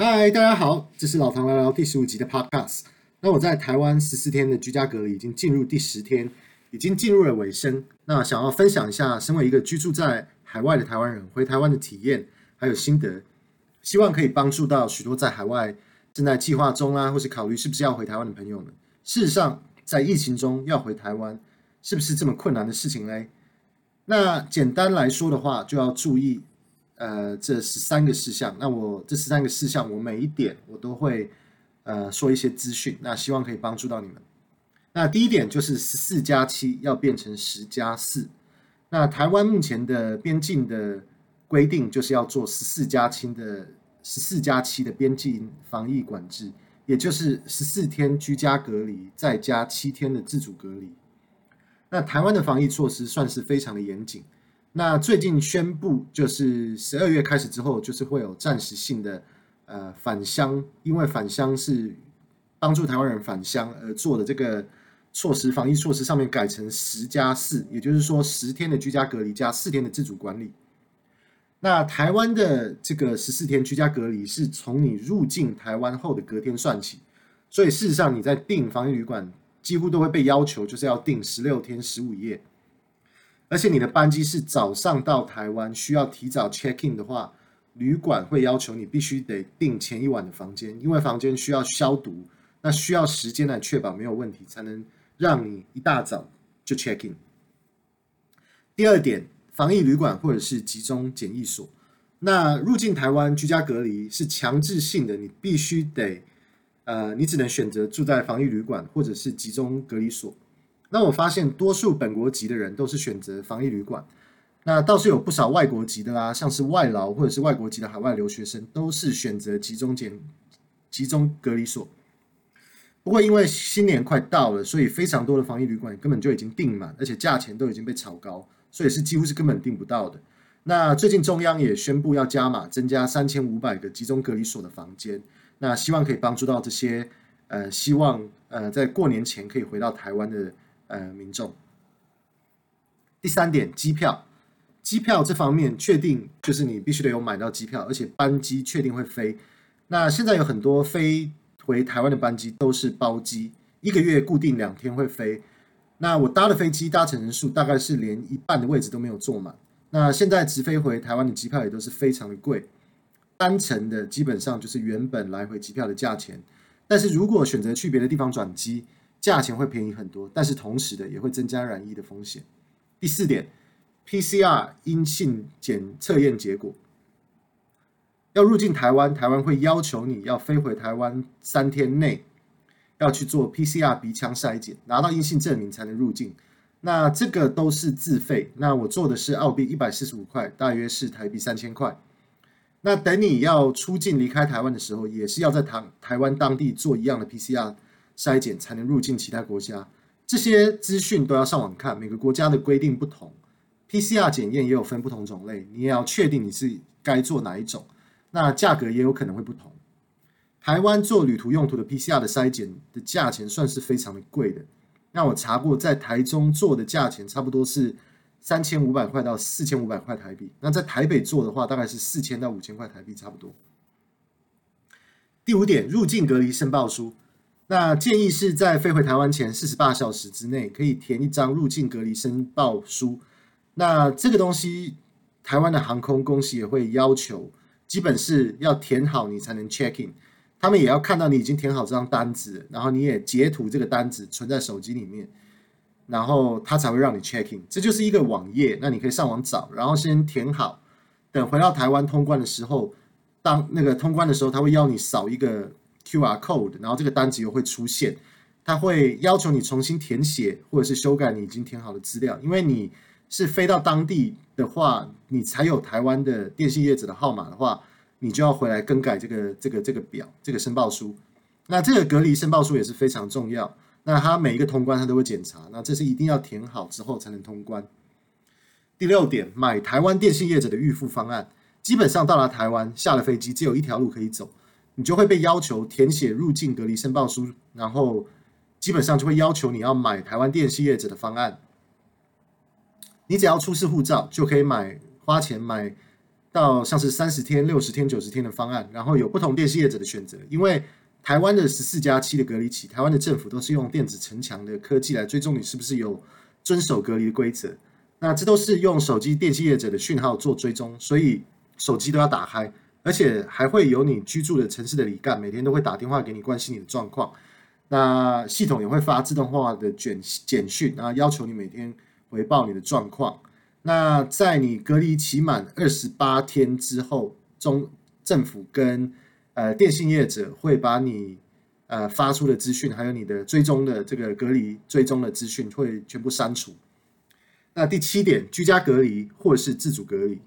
嗨，大家好，这是老唐聊聊第十五集的 Podcast。那我在台湾十四天的居家隔离已经进入第十天，已经进入了尾声。那想要分享一下，身为一个居住在海外的台湾人回台湾的体验还有心得，希望可以帮助到许多在海外正在计划中啊，或是考虑是不是要回台湾的朋友们。事实上，在疫情中要回台湾，是不是这么困难的事情嘞？那简单来说的话，就要注意。呃，这十三个事项，那我这十三个事项，我每一点我都会呃说一些资讯，那希望可以帮助到你们。那第一点就是十四加七要变成十加四。那台湾目前的边境的规定就是要做十四加七的十四加七的边境防疫管制，也就是十四天居家隔离再加七天的自主隔离。那台湾的防疫措施算是非常的严谨。那最近宣布，就是十二月开始之后，就是会有暂时性的呃返乡，因为返乡是帮助台湾人返乡而做的这个措施，防疫措施上面改成十加四，也就是说十天的居家隔离加四天的自主管理。那台湾的这个十四天居家隔离是从你入境台湾后的隔天算起，所以事实上你在订防疫旅馆，几乎都会被要求就是要订十六天十五夜。而且你的班机是早上到台湾，需要提早 check in 的话，旅馆会要求你必须得订前一晚的房间，因为房间需要消毒，那需要时间来确保没有问题，才能让你一大早就 check in。第二点，防疫旅馆或者是集中检疫所，那入境台湾居家隔离是强制性的，你必须得，呃，你只能选择住在防疫旅馆或者是集中隔离所。那我发现，多数本国籍的人都是选择防疫旅馆，那倒是有不少外国籍的啦，像是外劳或者是外国籍的海外留学生，都是选择集中检、集中隔离所。不过，因为新年快到了，所以非常多的防疫旅馆根本就已经订满，而且价钱都已经被炒高，所以是几乎是根本订不到的。那最近中央也宣布要加码，增加三千五百个集中隔离所的房间，那希望可以帮助到这些呃，希望呃在过年前可以回到台湾的。呃，民众。第三点，机票，机票这方面确定就是你必须得有买到机票，而且班机确定会飞。那现在有很多飞回台湾的班机都是包机，一个月固定两天会飞。那我搭的飞机搭乘人数大概是连一半的位置都没有坐满。那现在直飞回台湾的机票也都是非常的贵，单程的基本上就是原本来回机票的价钱。但是如果选择去别的地方转机，价钱会便宜很多，但是同时的也会增加染疫的风险。第四点，PCR 阴性检测验结果，要入境台湾，台湾会要求你要飞回台湾三天内要去做 PCR 鼻腔筛检，拿到阴性证明才能入境。那这个都是自费。那我做的是澳币一百四十五块，大约是台币三千块。那等你要出境离开台湾的时候，也是要在台台湾当地做一样的 PCR。筛检才能入境其他国家，这些资讯都要上网看。每个国家的规定不同，PCR 检验也有分不同种类，你也要确定你是该做哪一种。那价格也有可能会不同。台湾做旅途用途的 PCR 的筛检的价钱算是非常的贵的。那我查过，在台中做的价钱差不多是三千五百块到四千五百块台币。那在台北做的话，大概是四千到五千块台币，差不多。第五点，入境隔离申报书。那建议是在飞回台湾前四十八小时之内，可以填一张入境隔离申报书。那这个东西，台湾的航空公司也会要求，基本是要填好你才能 check in。他们也要看到你已经填好这张单子，然后你也截图这个单子存在手机里面，然后他才会让你 check in。这就是一个网页，那你可以上网找，然后先填好，等回到台湾通关的时候，当那个通关的时候，他会要你扫一个。QR code，然后这个单子又会出现，他会要求你重新填写或者是修改你已经填好的资料，因为你是飞到当地的话，你才有台湾的电信业者的号码的话，你就要回来更改这个这个这个表这个申报书。那这个隔离申报书也是非常重要，那他每一个通关他都会检查，那这是一定要填好之后才能通关。第六点，买台湾电信业者的预付方案，基本上到达台湾下了飞机，只有一条路可以走。你就会被要求填写入境隔离申报书，然后基本上就会要求你要买台湾电信业者的方案。你只要出示护照，就可以买花钱买到像是三十天、六十天、九十天的方案，然后有不同电信业者的选择。因为台湾的十四加七的隔离期，台湾的政府都是用电子城墙的科技来追踪你是不是有遵守隔离的规则。那这都是用手机电信业者的讯号做追踪，所以手机都要打开，而且还会有你居住的城市的里干，每天都会打电话给你关心你的状况。那系统也会发自动化的简简讯，然后要求你每天回报你的状况。那在你隔离期满二十八天之后，中政府跟呃电信业者会把你呃发出的资讯，还有你的追踪的这个隔离追踪的资讯会全部删除。那第七点，居家隔离或者是自主隔离，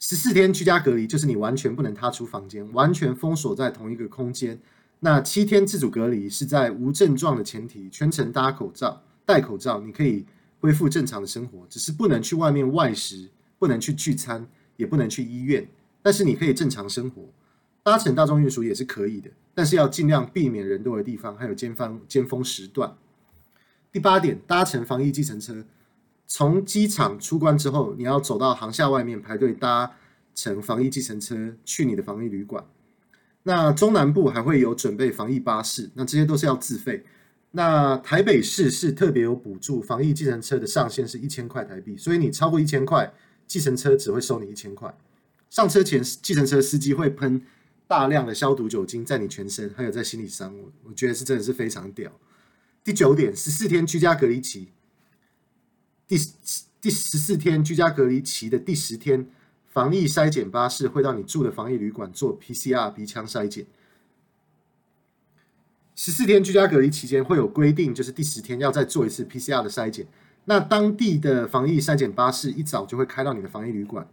十四天居家隔离就是你完全不能踏出房间，完全封锁在同一个空间。那七天自主隔离是在无症状的前提，全程戴口罩，戴口罩，你可以恢复正常的生活，只是不能去外面外食，不能去聚餐，也不能去医院，但是你可以正常生活，搭乘大众运输也是可以的，但是要尽量避免人多的地方，还有尖峰尖峰时段。第八点，搭乘防疫计程车，从机场出关之后，你要走到航厦外面排队搭乘防疫计程车去你的防疫旅馆。那中南部还会有准备防疫巴士，那这些都是要自费。那台北市是特别有补助，防疫计程车的上限是一千块台币，所以你超过一千块，计程车只会收你一千块。上车前，计程车司机会喷大量的消毒酒精在你全身，还有在行李箱，我我觉得是真的是非常屌。第九点，十四天居家隔离期，第第十四天居家隔离期的第十天，防疫筛检巴士会到你住的防疫旅馆做 PCR 鼻腔筛检。十四天居家隔离期间会有规定，就是第十天要再做一次 PCR 的筛检。那当地的防疫筛检巴士一早就会开到你的防疫旅馆，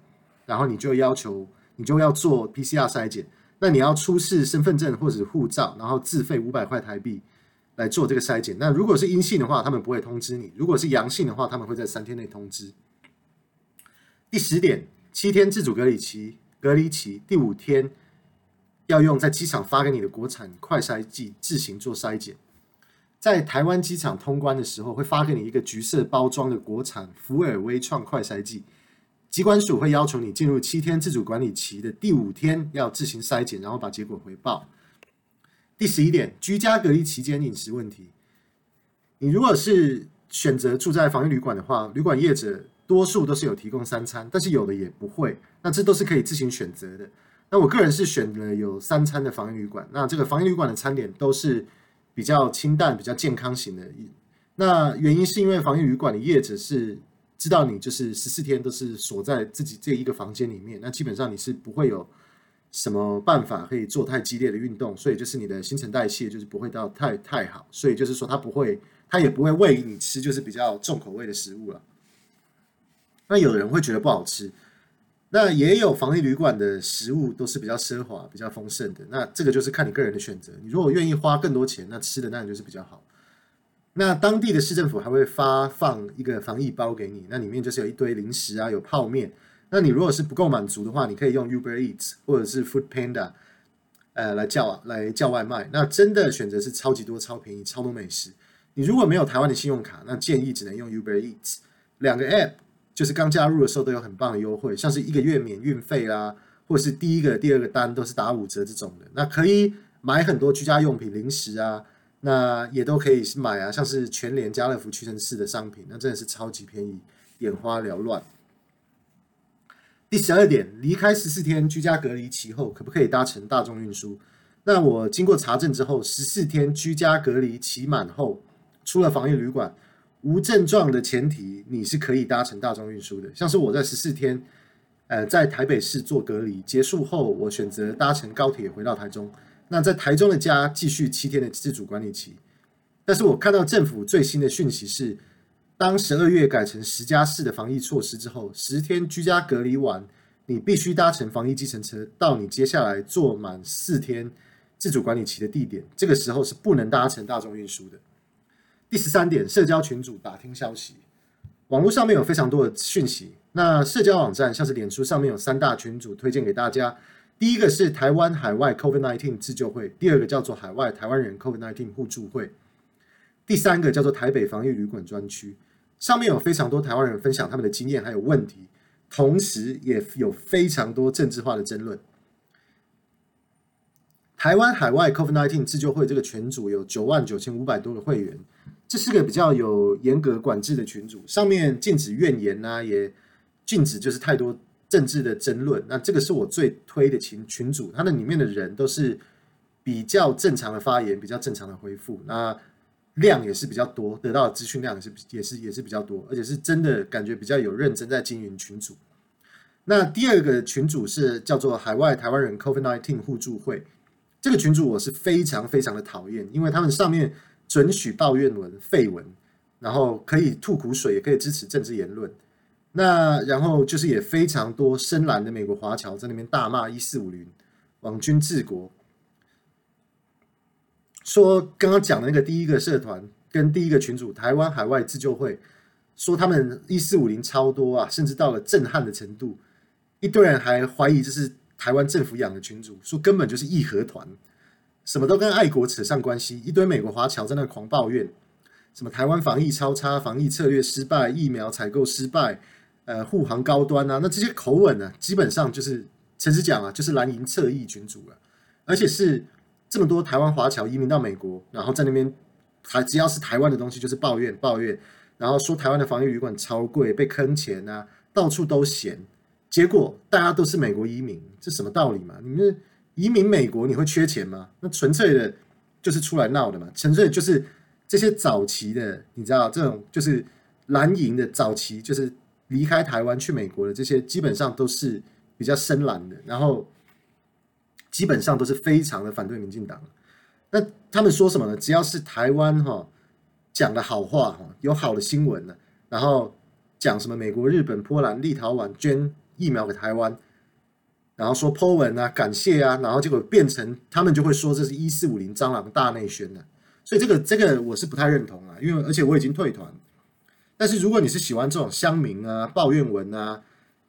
然后你就要求你就要做 PCR 筛检。那你要出示身份证或者护照，然后自费五百块台币。来做这个筛检。那如果是阴性的话，他们不会通知你；如果是阳性的话，他们会在三天内通知。第十点，七天自主隔离期，隔离期第五天要用在机场发给你的国产快筛剂自行做筛检。在台湾机场通关的时候，会发给你一个橘色包装的国产福尔威创快筛剂，机关署会要求你进入七天自主管理期的第五天要自行筛检，然后把结果回报。第十一点，居家隔离期间饮食问题。你如果是选择住在防疫旅馆的话，旅馆业者多数都是有提供三餐，但是有的也不会。那这都是可以自行选择的。那我个人是选了有三餐的防疫旅馆。那这个防疫旅馆的餐点都是比较清淡、比较健康型的。那原因是因为防疫旅馆的业者是知道你就是十四天都是锁在自己这一个房间里面，那基本上你是不会有。什么办法可以做太激烈的运动？所以就是你的新陈代谢就是不会到太太好，所以就是说它不会，它也不会喂你吃就是比较重口味的食物了。那有人会觉得不好吃，那也有防疫旅馆的食物都是比较奢华、比较丰盛的。那这个就是看你个人的选择。你如果愿意花更多钱，那吃的当然就是比较好。那当地的市政府还会发放一个防疫包给你，那里面就是有一堆零食啊，有泡面。那你如果是不够满足的话，你可以用 Uber Eats 或者是 Food Panda，呃，来叫啊来叫外卖。那真的选择是超级多、超便宜、超多美食。你如果没有台湾的信用卡，那建议只能用 Uber Eats。两个 App 就是刚加入的时候都有很棒的优惠，像是一个月免运费啦，或者是第一个、第二个单都是打五折这种的。那可以买很多居家用品、零食啊，那也都可以买啊，像是全联、家乐福、屈臣氏的商品，那真的是超级便宜，眼花缭乱。第十二点，离开十四天居家隔离期后，可不可以搭乘大众运输？那我经过查证之后，十四天居家隔离期满后，出了防疫旅馆，无症状的前提，你是可以搭乘大众运输的。像是我在十四天，呃，在台北市做隔离结束后，我选择搭乘高铁回到台中。那在台中的家继续七天的自主管理期。但是我看到政府最新的讯息是。当十二月改成十加四的防疫措施之后，十天居家隔离完，你必须搭乘防疫计程车到你接下来做满四天自主管理期的地点。这个时候是不能搭乘大众运输的。第十三点，社交群组打听消息，网络上面有非常多的讯息。那社交网站像是脸书上面有三大群组推荐给大家。第一个是台湾海外 COVID-19 自救会，第二个叫做海外台湾人 COVID-19 互助会，第三个叫做台北防疫旅馆专区。上面有非常多台湾人分享他们的经验还有问题，同时也有非常多政治化的争论。台湾海外 COVID-19 自救会这个群组有九万九千五百多个会员，这是个比较有严格管制的群组，上面禁止怨言呐、也禁止就是太多政治的争论。那这个是我最推的群群组，它的里面的人都是比较正常的发言，比较正常的回复，那量也是比较多，得到的资讯量也是也是也是比较多，而且是真的感觉比较有认真在经营群组。那第二个群组是叫做海外台湾人 COVID-19 互助会。这个群组我是非常非常的讨厌，因为他们上面准许抱怨文、废文，然后可以吐苦水，也可以支持政治言论。那然后就是也非常多深蓝的美国华侨在那边大骂一四五零网军治国，说刚刚讲的那个第一个社团跟第一个群组台湾海外自救会，说他们一四五零超多啊，甚至到了震撼的程度，一堆人还怀疑这是。台湾政府养的群组说根本就是义和团，什么都跟爱国扯上关系。一堆美国华侨在那狂抱怨，什么台湾防疫超差，防疫策略失败，疫苗采购失败，呃，护航高端啊，那这些口吻呢，基本上就是诚实讲啊，就是蓝营侧翼群组了。而且是这么多台湾华侨移民到美国，然后在那边还只要是台湾的东西就是抱怨抱怨，然后说台湾的防疫旅馆超贵，被坑钱啊，到处都嫌。结果大家都是美国移民，这什么道理嘛？你们移民美国，你会缺钱吗？那纯粹的，就是出来闹的嘛。纯粹就是这些早期的，你知道，这种就是蓝营的早期，就是离开台湾去美国的这些，基本上都是比较深蓝的，然后基本上都是非常的反对民进党。那他们说什么呢？只要是台湾哈讲的好话哈，有好的新闻呢，然后讲什么美国、日本、波兰、立陶宛捐。疫苗给台湾，然后说 po 文啊，感谢啊，然后结果变成他们就会说这是一四五零蟑螂大内宣了，所以这个这个我是不太认同啊，因为而且我已经退团。但是如果你是喜欢这种乡民啊、抱怨文啊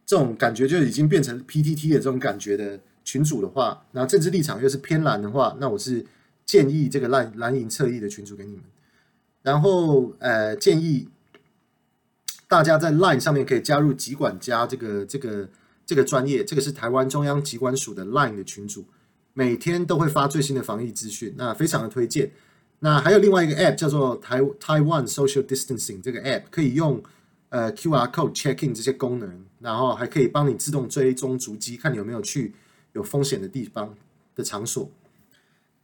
这种感觉，就已经变成 PTT 的这种感觉的群组的话，那政治立场又是偏蓝的话，那我是建议这个蓝蓝营侧翼的群组给你们，然后呃建议。大家在 Line 上面可以加入疾管家这个这个这个专业，这个是台湾中央疾管署的 Line 的群组，每天都会发最新的防疫资讯，那非常的推荐。那还有另外一个 App 叫做台 Taiwan Social Distancing，这个 App 可以用呃 QR Code Checking 这些功能，然后还可以帮你自动追踪足迹，看你有没有去有风险的地方的场所。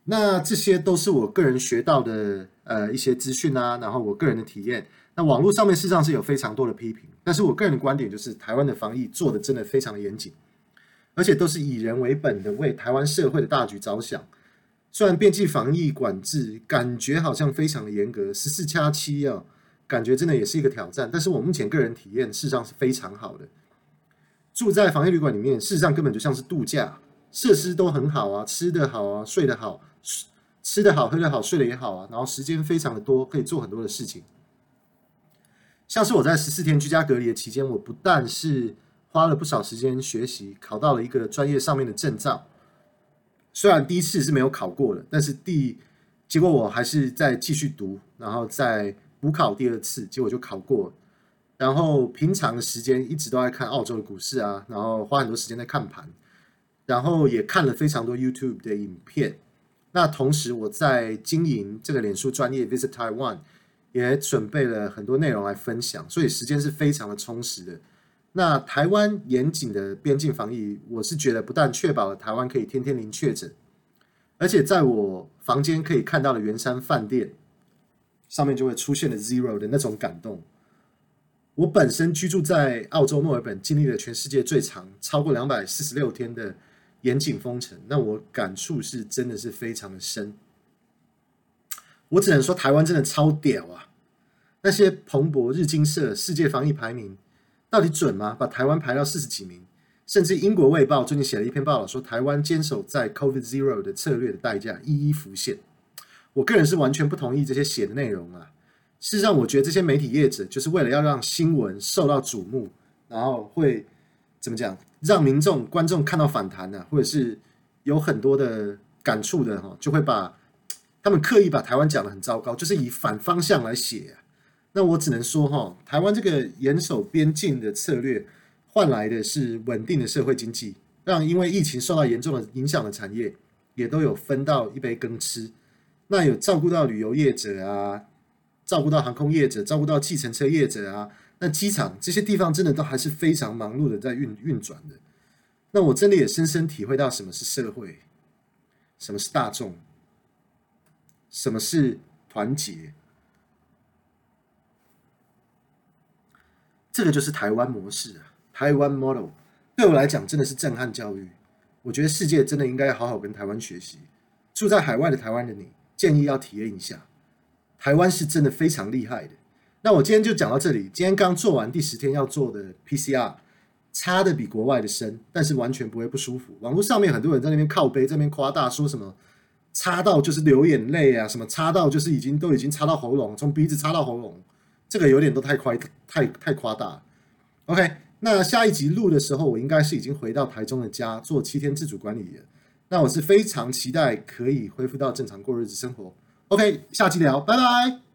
那这些都是我个人学到的呃一些资讯啊，然后我个人的体验。那网络上面事实上是有非常多的批评，但是我个人的观点就是，台湾的防疫做得真的非常的严谨，而且都是以人为本的，为台湾社会的大局着想。虽然边境防疫管制感觉好像非常的严格，十四加七啊，感觉真的也是一个挑战。但是我目前个人体验事实上是非常好的，住在防疫旅馆里面，事实上根本就像是度假，设施都很好啊，吃得好啊，睡得好，吃得好，喝得好，睡得也好啊，然后时间非常的多，可以做很多的事情。像是我在十四天居家隔离的期间，我不但是花了不少时间学习，考到了一个专业上面的证照。虽然第一次是没有考过的，但是第结果我还是在继续读，然后再补考第二次，结果就考过。然后平常的时间一直都在看澳洲的股市啊，然后花很多时间在看盘，然后也看了非常多 YouTube 的影片。那同时我在经营这个脸书专业 Visit Taiwan。也准备了很多内容来分享，所以时间是非常的充实的。那台湾严谨的边境防疫，我是觉得不但确保了台湾可以天天零确诊，而且在我房间可以看到的圆山饭店上面就会出现了 zero 的那种感动。我本身居住在澳洲墨尔本，经历了全世界最长超过两百四十六天的严谨封城，那我感触是真的是非常的深。我只能说，台湾真的超屌啊！那些彭博、日经社、世界防疫排名到底准吗？把台湾排到四十几名，甚至英国卫报最近写了一篇报道，说台湾坚守在 COVID Zero 的策略的代价一一浮现。我个人是完全不同意这些写的内容啊！事实上，我觉得这些媒体业者就是为了要让新闻受到瞩目，然后会怎么讲，让民众、观众看到反弹呢、或者是有很多的感触的哈，就会把。他们刻意把台湾讲得很糟糕，就是以反方向来写。那我只能说哈，台湾这个严守边境的策略，换来的是稳定的社会经济，让因为疫情受到严重的影响的产业也都有分到一杯羹吃。那有照顾到旅游业者啊，照顾到航空业者，照顾到计程车业者啊。那机场这些地方真的都还是非常忙碌的在运运转的。那我真的也深深体会到什么是社会，什么是大众，什么是团结。这个就是台湾模式啊，台湾 model。对我来讲真的是震撼教育。我觉得世界真的应该好好跟台湾学习。住在海外的台湾的你，建议要体验一下，台湾是真的非常厉害的。那我今天就讲到这里。今天刚做完第十天要做的 PCR，插的比国外的深，但是完全不会不舒服。网络上面很多人在那边靠背，在那边夸大，说什么插到就是流眼泪啊，什么插到就是已经都已经插到喉咙，从鼻子插到喉咙，这个有点都太夸太太夸大。OK，那下一集录的时候，我应该是已经回到台中的家做七天自主管理了。那我是非常期待可以恢复到正常过日子生活。OK，下期聊，拜拜。